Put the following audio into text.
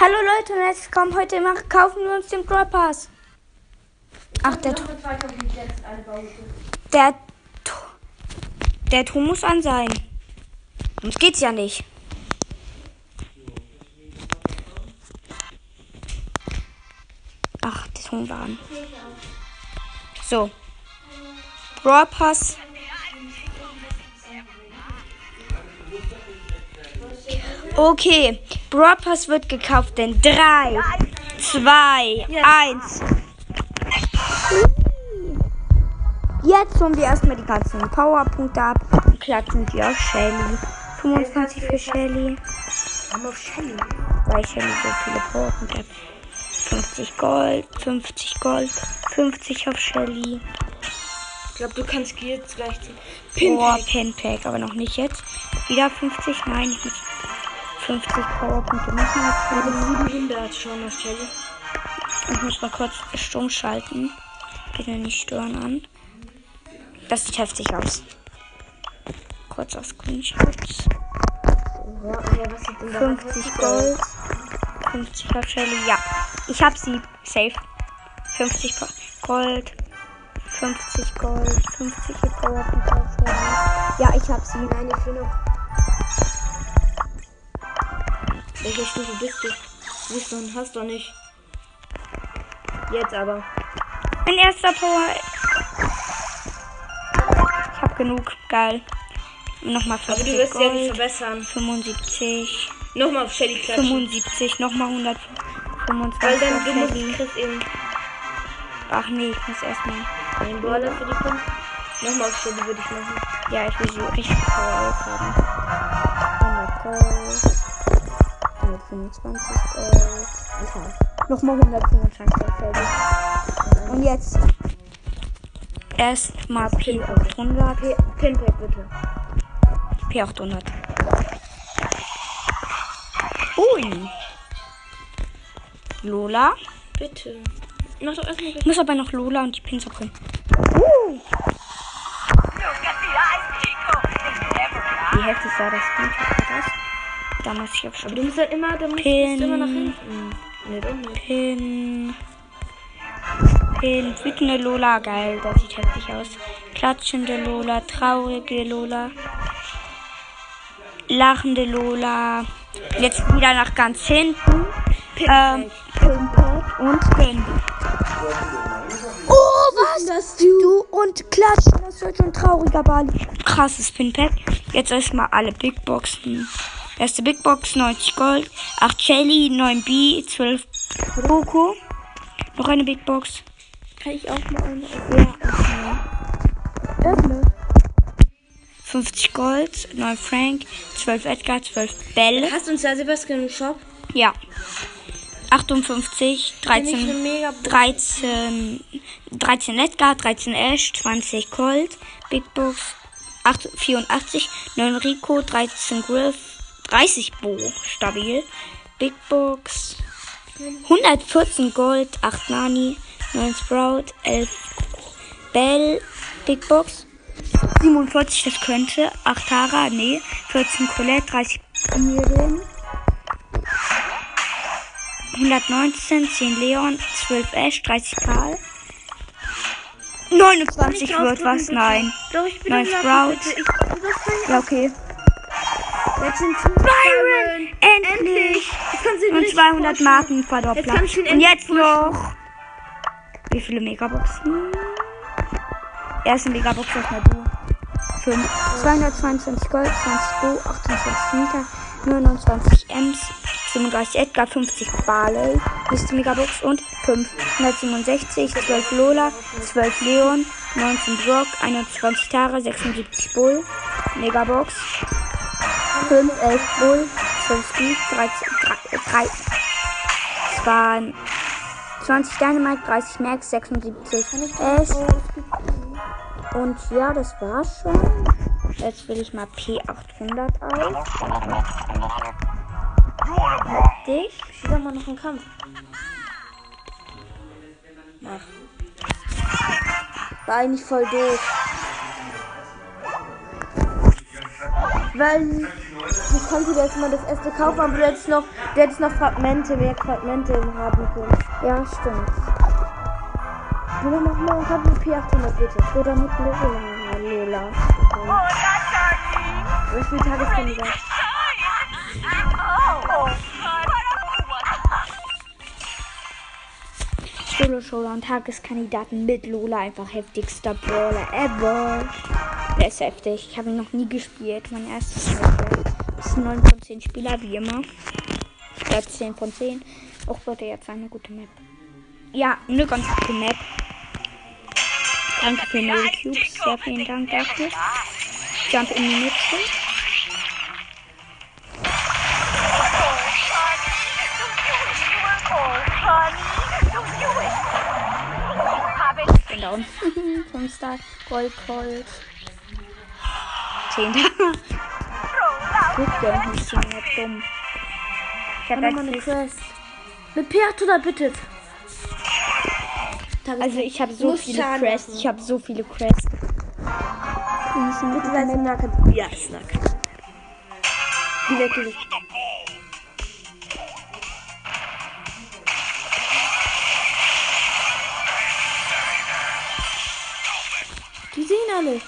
Hallo Leute und herzlich willkommen. Heute machen, kaufen wir uns den Brawl Pass. Ach, der, To- der, To- der Ton muss an sein. Sonst geht's ja nicht. Ach, der Ton war an. So. Brawl Pass. Okay, Brawl Pass wird gekauft in 3, 2, 1. Jetzt holen wir erstmal die ganzen Powerpunkte ab und klatschen die auf Shelly. 25 für Shelly. Haben auf Shelly. Weil Shelly so viele Powerpunkte hat. 50 Gold, 50 Gold, 50 auf Shelly. Ich glaube, du kannst jetzt gleich. Oh, Pinpack. Pinpack, aber noch nicht jetzt. Wieder 50, nein, ich muss 50 Powerpunkte machen. auf Shelly. 700 schon auf Shelly. Ich muss mal kurz stumm schalten. Bitte nicht stören an. Das sieht heftig aus. Kurz auf Screenshots. Ja, ja, was ist denn da? 50 Gold. 50 auf Shelly. Ja. Ich hab sie. Safe. 50 Po- Gold. 50 Gold. 50 Powerpunkte auf Shelly. Ja, ich hab sie. Nein, ich will noch. Welche Stufe bist du? Du bist noch, hast doch nicht. Jetzt aber. Mein erster Power. Ich hab genug. Geil. Nochmal Aber 50 du wirst ja nicht Gold. verbessern. 75. Nochmal auf Shelly klatschen. 75. Nochmal 125 Weil dann du musst kriegst eben Ach nee, ich muss erstmal. einen Brawler für die Pins. Nochmal auf Shelly würde ich machen. Ja, ich will sie richtig Power haben. 100 Gold. 125 Gold. Okay. Nochmal 125 auf Shelly. Und jetzt. Erstmal P800. P Pinpack bitte. P800. Ui. Lola. Bitte. Mach doch erstmal Ich muss aber noch Lola und die Pins abholen. Uh. Wie heftig sah das Screenshot aus? Da muss ich auf Aber du musst halt immer, du musst Pin. immer nach hinten. Nee, doch nicht. Pin. Pin. Wütende Lola. Geil, das sieht heftig aus. Klatschende Lola. Traurige Lola. Lachende Lola. Jetzt wieder nach ganz hinten. Ähm, Pinpack und Pin. Oh, was? Das Du und Klatschen, das wird schon trauriger Bali. Krasses Pinpack. Jetzt erstmal alle Big Boxen. Erste Big Box, 90 Gold, 8 Shelly, 9 B, 12 Poco. Noch eine Big Box. kann ich auch mal eine. Ja, öffne. Öffne. 50 Gold, 9 Frank, 12 Edgar, 12 Bell. Hast du uns da Sebastian im Shop? Ja. 58, Bin ich eine 13, mega 13, 13 Edgar, 13 Ash, 20 Colt, Big Box, 8, 84, 9 Rico, 13 Griff, 30 Bo, stabil, Big Box, 114 Gold, 8 Nani, 9 Sprout, 11 Bell, Big Box, 47, das könnte, 8 Tara, nee, 14 Colette, 30 Miriam, 119, 10 Leon, 12 Ash, 30 Karl. 29 wird was, nein. Doch, ich bin Nein, am Lachen, Sprout. Ja, okay. Jetzt sind fünf Byron! Endlich! Endlich! Und richtig 200 pushen. Marken verdoppelt. Und jetzt noch. Wie viele Megaboxen? Erste Megabox erstmal du. 5. 222 Gold, 20 Bo, 28 Meter, 29 Ems, 35 Edgar, 50 Barley, nächste Megabox und 5. 167, 12 Lola, 12 Leon, 19 Brock, 21 Tara, 76 Bull, Megabox, 5, 11 Bull, 12 Speed, 13, 3, 3, 2, 20 Dynamite, 30 Max, 76 S. Und ja, das war's schon. Jetzt will ich mal P800 aus. Dich. Schieß doch mal noch einen Kampf. Mach. War eigentlich voll doof. Weil Wie konnte jetzt mal das erste kaufen, aber du hättest noch, du hättest noch Fragmente, mehr Fragmente haben können. Ja, stimmt. Du noch mal ein Kampf mit P800 bitte. Oder mit Lola. Lola. Wie viele Tageskandidat? Solo Showdown Tageskandidaten mit Lola. Einfach heftigster Brawler ever. Der ist heftig. Ich habe ihn noch nie gespielt. Mein erstes Spiel. Das ist 9 von 10 Spieler, wie immer. Ja, 10 von 10. Auch Leute, jetzt eine gute Map. Ja, eine ganz gute Map. Danke für null Cubes. Sehr vielen Dank dafür. Jump in die Mitte. Ich down. 5 Star. Gold, Gold. 10. Der ist nicht so dumm. Ich Dann habe noch mal eine Quest. Mit P800 bitte. Also ich habe so Muss viele Quests. Ich habe so viele Quests. Bitte sei ein Snack. Ja, Snack. Die weg ist. Die sehen alle.